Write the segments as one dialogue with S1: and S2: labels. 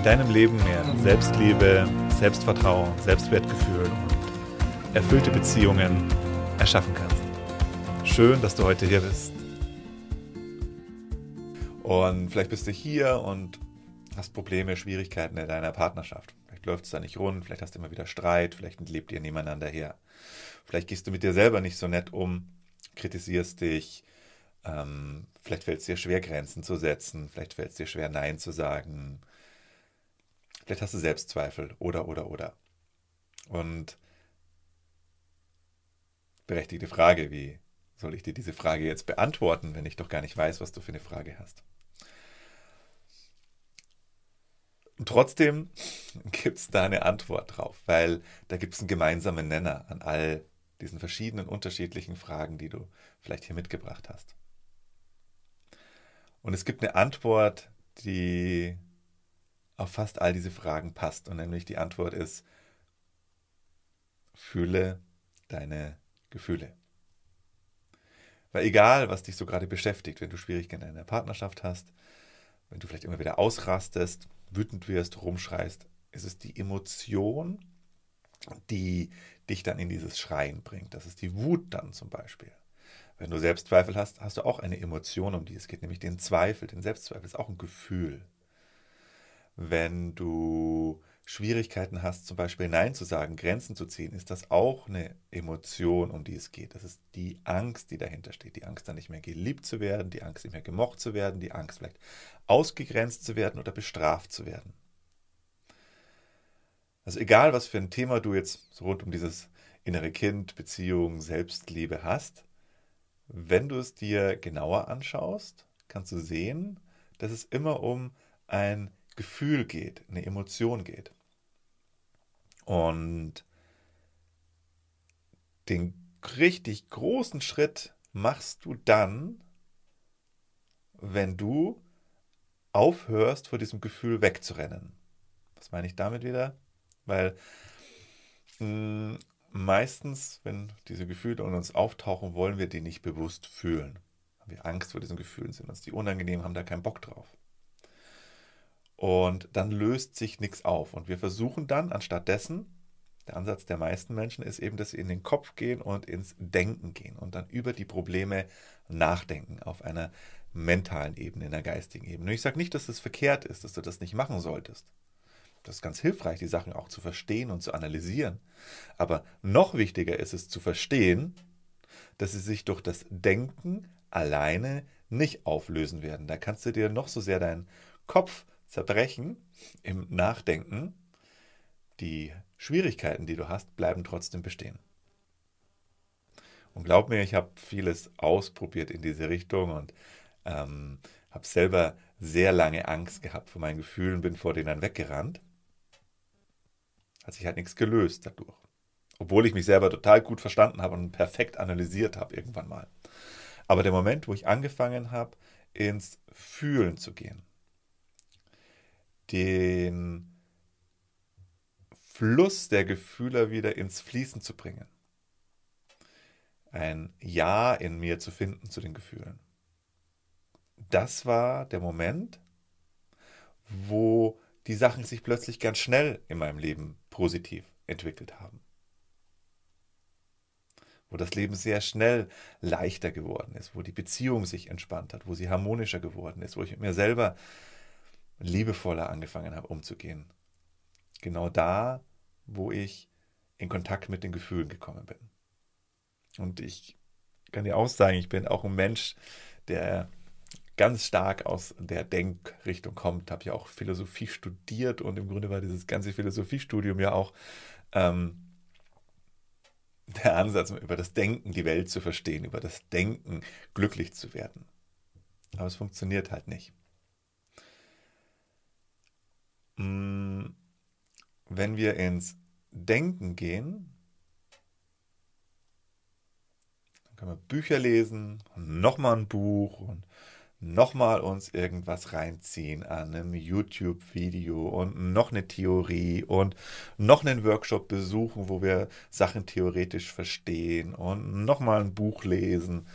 S1: in deinem Leben mehr Selbstliebe, Selbstvertrauen, Selbstwertgefühl und erfüllte Beziehungen erschaffen kannst. Schön, dass du heute hier bist. Und vielleicht bist du hier und hast Probleme, Schwierigkeiten in deiner Partnerschaft. Vielleicht läuft es da nicht rund, vielleicht hast du immer wieder Streit, vielleicht lebt ihr nebeneinander her. Vielleicht gehst du mit dir selber nicht so nett um, kritisierst dich, ähm, vielleicht fällt es dir schwer, Grenzen zu setzen, vielleicht fällt es dir schwer, Nein zu sagen, Vielleicht hast du Selbstzweifel oder, oder, oder. Und berechtigte Frage, wie soll ich dir diese Frage jetzt beantworten, wenn ich doch gar nicht weiß, was du für eine Frage hast? Und trotzdem gibt es da eine Antwort drauf, weil da gibt es einen gemeinsamen Nenner an all diesen verschiedenen unterschiedlichen Fragen, die du vielleicht hier mitgebracht hast. Und es gibt eine Antwort, die auf fast all diese Fragen passt. Und nämlich die Antwort ist, fühle deine Gefühle. Weil egal, was dich so gerade beschäftigt, wenn du Schwierigkeiten in deiner Partnerschaft hast, wenn du vielleicht immer wieder ausrastest, wütend wirst, rumschreist, ist es die Emotion, die dich dann in dieses Schreien bringt. Das ist die Wut dann zum Beispiel. Wenn du Selbstzweifel hast, hast du auch eine Emotion, um die es geht, nämlich den Zweifel. Den Selbstzweifel ist auch ein Gefühl wenn du Schwierigkeiten hast, zum Beispiel Nein zu sagen, Grenzen zu ziehen, ist das auch eine Emotion, um die es geht. Das ist die Angst, die dahinter steht. Die Angst, dann nicht mehr geliebt zu werden, die Angst, nicht mehr gemocht zu werden, die Angst, vielleicht ausgegrenzt zu werden oder bestraft zu werden. Also egal, was für ein Thema du jetzt so rund um dieses innere Kind, Beziehung, Selbstliebe hast, wenn du es dir genauer anschaust, kannst du sehen, dass es immer um ein Gefühl geht, eine Emotion geht. Und den richtig großen Schritt machst du dann, wenn du aufhörst, vor diesem Gefühl wegzurennen. Was meine ich damit wieder? Weil mh, hm, meistens, wenn diese Gefühle in uns auftauchen, wollen wir die nicht bewusst fühlen. Haben wir Angst vor diesen Gefühlen, sind uns die unangenehm, haben da keinen Bock drauf. Und dann löst sich nichts auf. Und wir versuchen dann anstatt dessen, der Ansatz der meisten Menschen ist eben, dass sie in den Kopf gehen und ins Denken gehen und dann über die Probleme nachdenken auf einer mentalen Ebene, in der geistigen Ebene. Und ich sage nicht, dass das verkehrt ist, dass du das nicht machen solltest. Das ist ganz hilfreich, die Sachen auch zu verstehen und zu analysieren. Aber noch wichtiger ist es zu verstehen, dass sie sich durch das Denken alleine nicht auflösen werden. Da kannst du dir noch so sehr deinen Kopf zerbrechen im Nachdenken, die Schwierigkeiten, die du hast, bleiben trotzdem bestehen. Und glaub mir, ich habe vieles ausprobiert in diese Richtung und ähm, habe selber sehr lange Angst gehabt vor meinen Gefühlen, bin vor denen weggerannt. Hat sich halt nichts gelöst dadurch. Obwohl ich mich selber total gut verstanden habe und perfekt analysiert habe irgendwann mal. Aber der Moment, wo ich angefangen habe, ins Fühlen zu gehen, den Fluss der Gefühle wieder ins Fließen zu bringen. Ein Ja in mir zu finden zu den Gefühlen. Das war der Moment, wo die Sachen sich plötzlich ganz schnell in meinem Leben positiv entwickelt haben. Wo das Leben sehr schnell leichter geworden ist, wo die Beziehung sich entspannt hat, wo sie harmonischer geworden ist, wo ich mit mir selber liebevoller angefangen habe umzugehen. Genau da, wo ich in Kontakt mit den Gefühlen gekommen bin. Und ich kann dir auch sagen, ich bin auch ein Mensch, der ganz stark aus der Denkrichtung kommt. Habe ja auch Philosophie studiert und im Grunde war dieses ganze Philosophiestudium ja auch ähm, der Ansatz, über das Denken die Welt zu verstehen, über das Denken glücklich zu werden. Aber es funktioniert halt nicht. Wenn wir ins Denken gehen, dann können wir Bücher lesen nochmal ein Buch und nochmal uns irgendwas reinziehen an einem YouTube-Video und noch eine Theorie und noch einen Workshop besuchen, wo wir Sachen theoretisch verstehen und nochmal ein Buch lesen.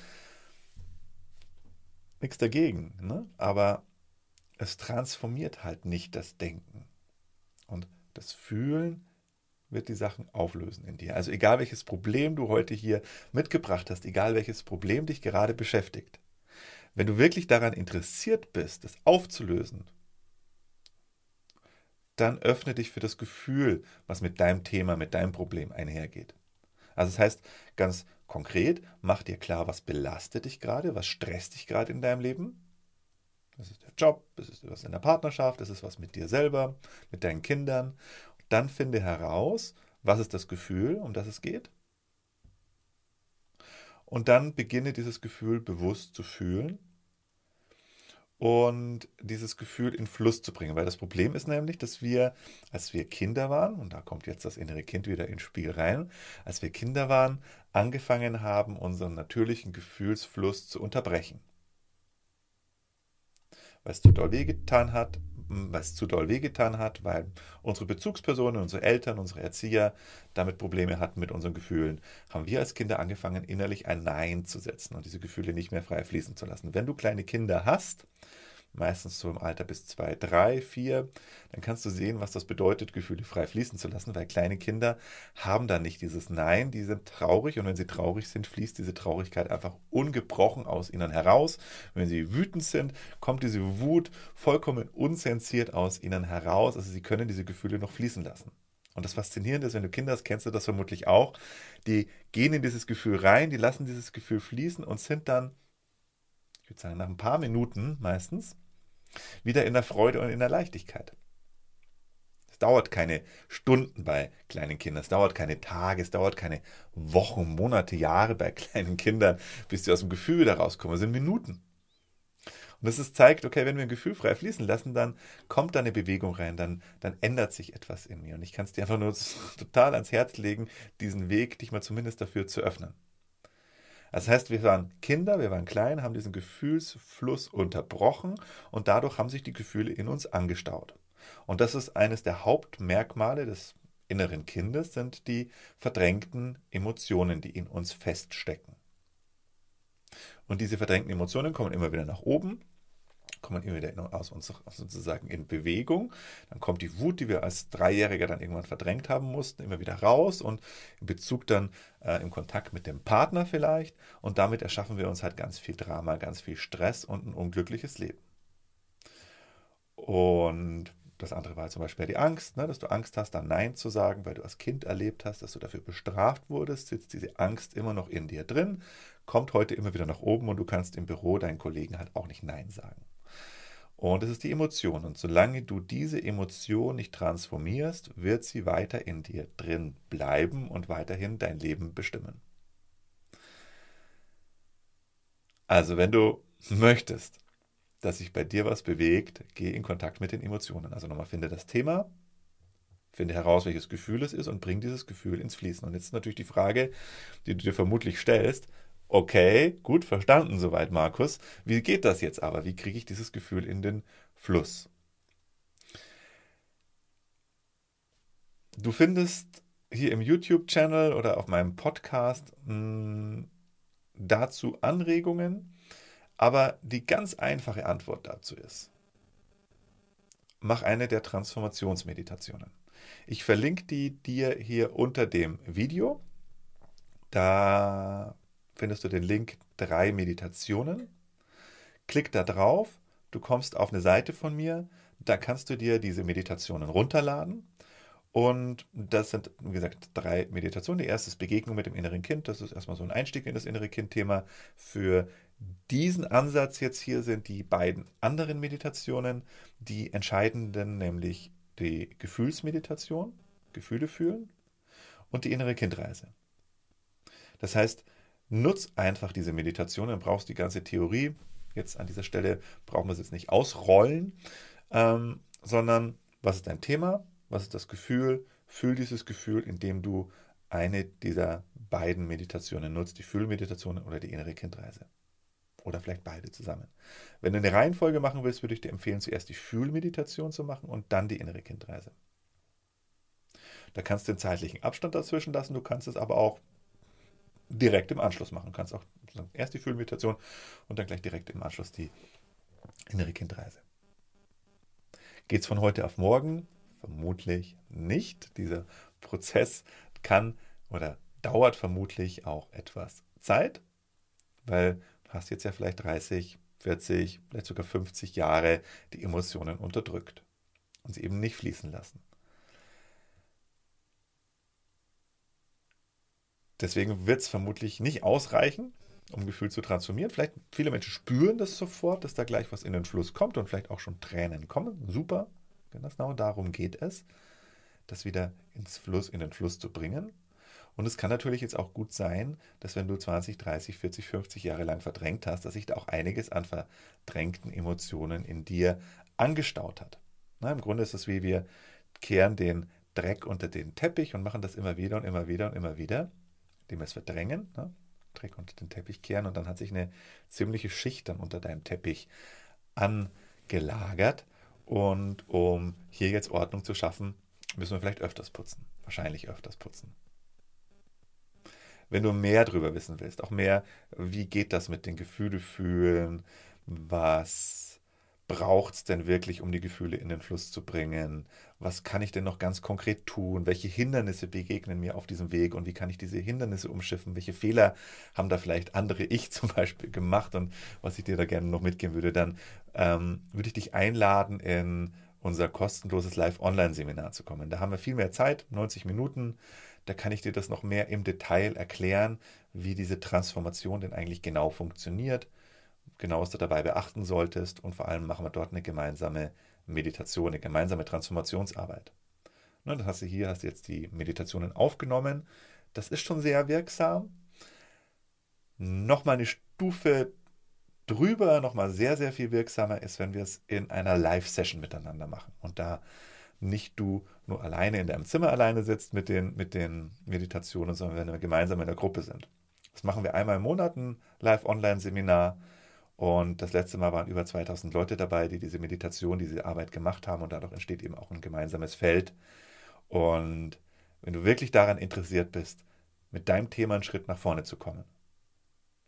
S1: Nichts dagegen, ne? aber es transformiert halt nicht das Denken. Und das Fühlen wird die Sachen auflösen in dir. Also egal welches Problem du heute hier mitgebracht hast, egal welches Problem dich gerade beschäftigt, wenn du wirklich daran interessiert bist, es aufzulösen, dann öffne dich für das Gefühl, was mit deinem Thema, mit deinem Problem einhergeht. Also das heißt, ganz konkret, mach dir klar, was belastet dich gerade, was stresst dich gerade in deinem Leben. Das ist der Job, das ist was in der Partnerschaft, das ist was mit dir selber, mit deinen Kindern. Dann finde heraus, was ist das Gefühl, um das es geht. Und dann beginne dieses Gefühl bewusst zu fühlen und dieses Gefühl in Fluss zu bringen. Weil das Problem ist nämlich, dass wir, als wir Kinder waren, und da kommt jetzt das innere Kind wieder ins Spiel rein, als wir Kinder waren, angefangen haben, unseren natürlichen Gefühlsfluss zu unterbrechen. Es zu doll wehgetan hat, was zu doll wehgetan hat, weil unsere Bezugspersonen, unsere Eltern, unsere Erzieher damit Probleme hatten mit unseren Gefühlen, haben wir als Kinder angefangen, innerlich ein Nein zu setzen und diese Gefühle nicht mehr frei fließen zu lassen. Wenn du kleine Kinder hast, meistens so im Alter bis zwei, drei, vier, dann kannst du sehen, was das bedeutet, Gefühle frei fließen zu lassen, weil kleine Kinder haben da nicht dieses Nein, die sind traurig und wenn sie traurig sind, fließt diese Traurigkeit einfach ungebrochen aus ihnen heraus. Wenn sie wütend sind, kommt diese Wut vollkommen unzensiert aus ihnen heraus, also sie können diese Gefühle noch fließen lassen. Und das Faszinierende ist, wenn du Kinder hast, kennst du das vermutlich auch, die gehen in dieses Gefühl rein, die lassen dieses Gefühl fließen und sind dann, ich würde sagen, nach ein paar Minuten meistens, wieder in der Freude und in der Leichtigkeit. Es dauert keine Stunden bei kleinen Kindern, es dauert keine Tage, es dauert keine Wochen, Monate, Jahre bei kleinen Kindern, bis sie aus dem Gefühl wieder rauskommen. Es sind Minuten. Und das ist, zeigt, okay, wenn wir ein Gefühl frei fließen lassen, dann kommt da eine Bewegung rein, dann, dann ändert sich etwas in mir. Und ich kann es dir einfach nur total ans Herz legen, diesen Weg, dich mal zumindest dafür zu öffnen. Das heißt, wir waren Kinder, wir waren klein, haben diesen Gefühlsfluss unterbrochen und dadurch haben sich die Gefühle in uns angestaut. Und das ist eines der Hauptmerkmale des inneren Kindes, sind die verdrängten Emotionen, die in uns feststecken. Und diese verdrängten Emotionen kommen immer wieder nach oben kommt man immer wieder aus uns sozusagen in Bewegung. Dann kommt die Wut, die wir als Dreijähriger dann irgendwann verdrängt haben mussten, immer wieder raus und in Bezug dann äh, im Kontakt mit dem Partner vielleicht. Und damit erschaffen wir uns halt ganz viel Drama, ganz viel Stress und ein unglückliches Leben. Und das andere war zum Beispiel die Angst, ne, dass du Angst hast, dann Nein zu sagen, weil du als Kind erlebt hast, dass du dafür bestraft wurdest, sitzt diese Angst immer noch in dir drin, kommt heute immer wieder nach oben und du kannst im Büro deinen Kollegen halt auch nicht Nein sagen. Und es ist die Emotion. Und solange du diese Emotion nicht transformierst, wird sie weiter in dir drin bleiben und weiterhin dein Leben bestimmen. Also wenn du möchtest, dass sich bei dir was bewegt, geh in Kontakt mit den Emotionen. Also nochmal, finde das Thema, finde heraus, welches Gefühl es ist und bring dieses Gefühl ins Fließen. Und jetzt ist natürlich die Frage, die du dir vermutlich stellst, Okay, gut verstanden soweit, Markus. Wie geht das jetzt aber? Wie kriege ich dieses Gefühl in den Fluss? Du findest hier im YouTube-Channel oder auf meinem Podcast mh, hm, dazu Anregungen, aber die ganz einfache Antwort dazu ist, mach eine der Transformationsmeditationen. Ich verlinke die dir hier unter dem Video. Da findest du den Link drei Meditationen. Klick da drauf, du kommst auf eine Seite von mir, da kannst du dir diese Meditationen runterladen. Und das sind, wie gesagt, drei Meditationen. Die erste ist Begegnung mit dem inneren Kind. Das ist erstmal so ein Einstieg in das innere Kind-Thema. Für diesen Ansatz jetzt hier sind die beiden anderen Meditationen die entscheidenden, nämlich die Gefühlsmeditation, Gefühle fühlen und die innere Kindreise. Das heißt, Nutz einfach diese Meditation, dann brauchst du die ganze Theorie. Jetzt an dieser Stelle brauchen wir es jetzt nicht ausrollen, ähm, sondern was ist dein Thema? was ist das Gefühl, fühl dieses Gefühl, indem du eine dieser beiden Meditationen nutzt, die Fühlmeditation oder die innere Kindreise. Oder vielleicht beide zusammen. Wenn du eine Reihenfolge machen willst, würde ich dir empfehlen, zuerst die Fühlmeditation zu machen und dann die innere Kindreise. Da kannst du den zeitlichen Abstand dazwischen lassen, du kannst es aber auch direkt im Anschluss machen. Du kannst auch erst die Fühlmeditation und dann gleich direkt im Anschluss die innere Kindreise. Geht es von heute auf morgen? Vermutlich nicht. Dieser Prozess kann oder dauert vermutlich auch etwas Zeit, weil du hast jetzt ja vielleicht 30, 40, vielleicht sogar 50 Jahre die Emotionen unterdrückt und sie eben nicht fließen lassen. Deswegen wird es vermutlich nicht ausreichen, um Gefühl zu transformieren. Vielleicht viele Menschen spüren das sofort, dass da gleich was in den Fluss kommt und vielleicht auch schon Tränen kommen. Super, genau darum geht es, das wieder ins Fluss, in den Fluss zu bringen. Und es kann natürlich jetzt auch gut sein, dass wenn du 20, 30, 40, 50 Jahre lang verdrängt hast, dass sich da auch einiges an verdrängten Emotionen in dir angestaut hat. Na, Im Grunde ist es wie wir kehren den Dreck unter den Teppich und machen das immer wieder und immer wieder und immer wieder, indem wir es verdrängen. Ne? Dreck unter den Teppich kehren und dann hat sich eine ziemliche Schicht dann unter deinem Teppich angelagert. Und um hier jetzt Ordnung zu schaffen, müssen wir vielleicht öfters putzen. Wahrscheinlich öfters putzen. Wenn du mehr darüber wissen willst, auch mehr, wie geht das mit den Gefühle fühlen, was braucht es denn wirklich, um die Gefühle in den Fluss zu bringen? Was kann ich denn noch ganz konkret tun? Welche Hindernisse begegnen mir auf diesem Weg und wie kann ich diese Hindernisse umschiffen? Welche Fehler haben da vielleicht andere, ich zum Beispiel, gemacht und was ich dir da gerne noch mitgeben würde? Dann ähm, würde ich dich einladen, in unser kostenloses Live-Online-Seminar zu kommen. Da haben wir viel mehr Zeit, 90 Minuten. Da kann ich dir das noch mehr im Detail erklären, wie diese Transformation denn eigentlich genau funktioniert genau was du dabei beachten solltest und vor allem machen wir dort eine gemeinsame Meditation, eine gemeinsame Transformationsarbeit. Ne, das hast du hier, hast du jetzt die Meditationen aufgenommen. Das ist schon sehr wirksam. Nochmal eine Stufe drüber, nochmal sehr, sehr viel wirksamer ist, wenn wir es in einer Live-Session miteinander machen. Und da nicht du nur alleine in deinem Zimmer alleine sitzt mit den, mit den Meditationen, sondern wenn wir gemeinsam in der Gruppe sind. Das machen wir einmal im Monat, ein Live-Online-Seminar und das letzte Mal waren über 2000 Leute dabei, die diese Meditation, diese Arbeit gemacht haben. Und dadurch entsteht eben auch ein gemeinsames Feld. Und wenn du wirklich daran interessiert bist, mit deinem Thema einen Schritt nach vorne zu kommen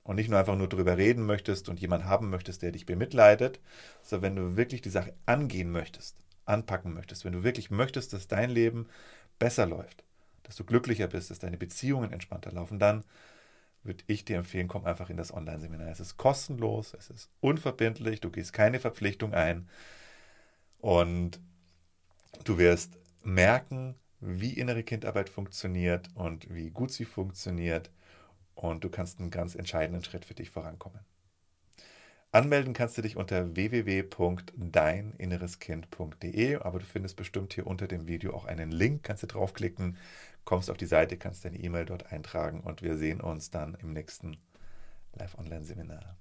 S1: und nicht nur einfach nur darüber reden möchtest und jemanden haben möchtest, der dich bemitleidet, sondern wenn du wirklich die Sache angehen möchtest, anpacken möchtest, wenn du wirklich möchtest, dass dein Leben besser läuft, dass du glücklicher bist, dass deine Beziehungen entspannter laufen, dann würde ich dir empfehlen, komm einfach in das Online-Seminar. Es ist kostenlos, es ist unverbindlich, du gehst keine Verpflichtung ein und du wirst merken, wie innere Kindarbeit funktioniert und wie gut sie funktioniert und du kannst einen ganz entscheidenden Schritt für dich vorankommen. Anmelden kannst du dich unter www.deininnereskind.de, aber du findest bestimmt hier unter dem Video auch einen Link, kannst du draufklicken, kommst auf die Seite, kannst deine E-Mail dort eintragen und wir sehen uns dann im nächsten Live-Online-Seminar.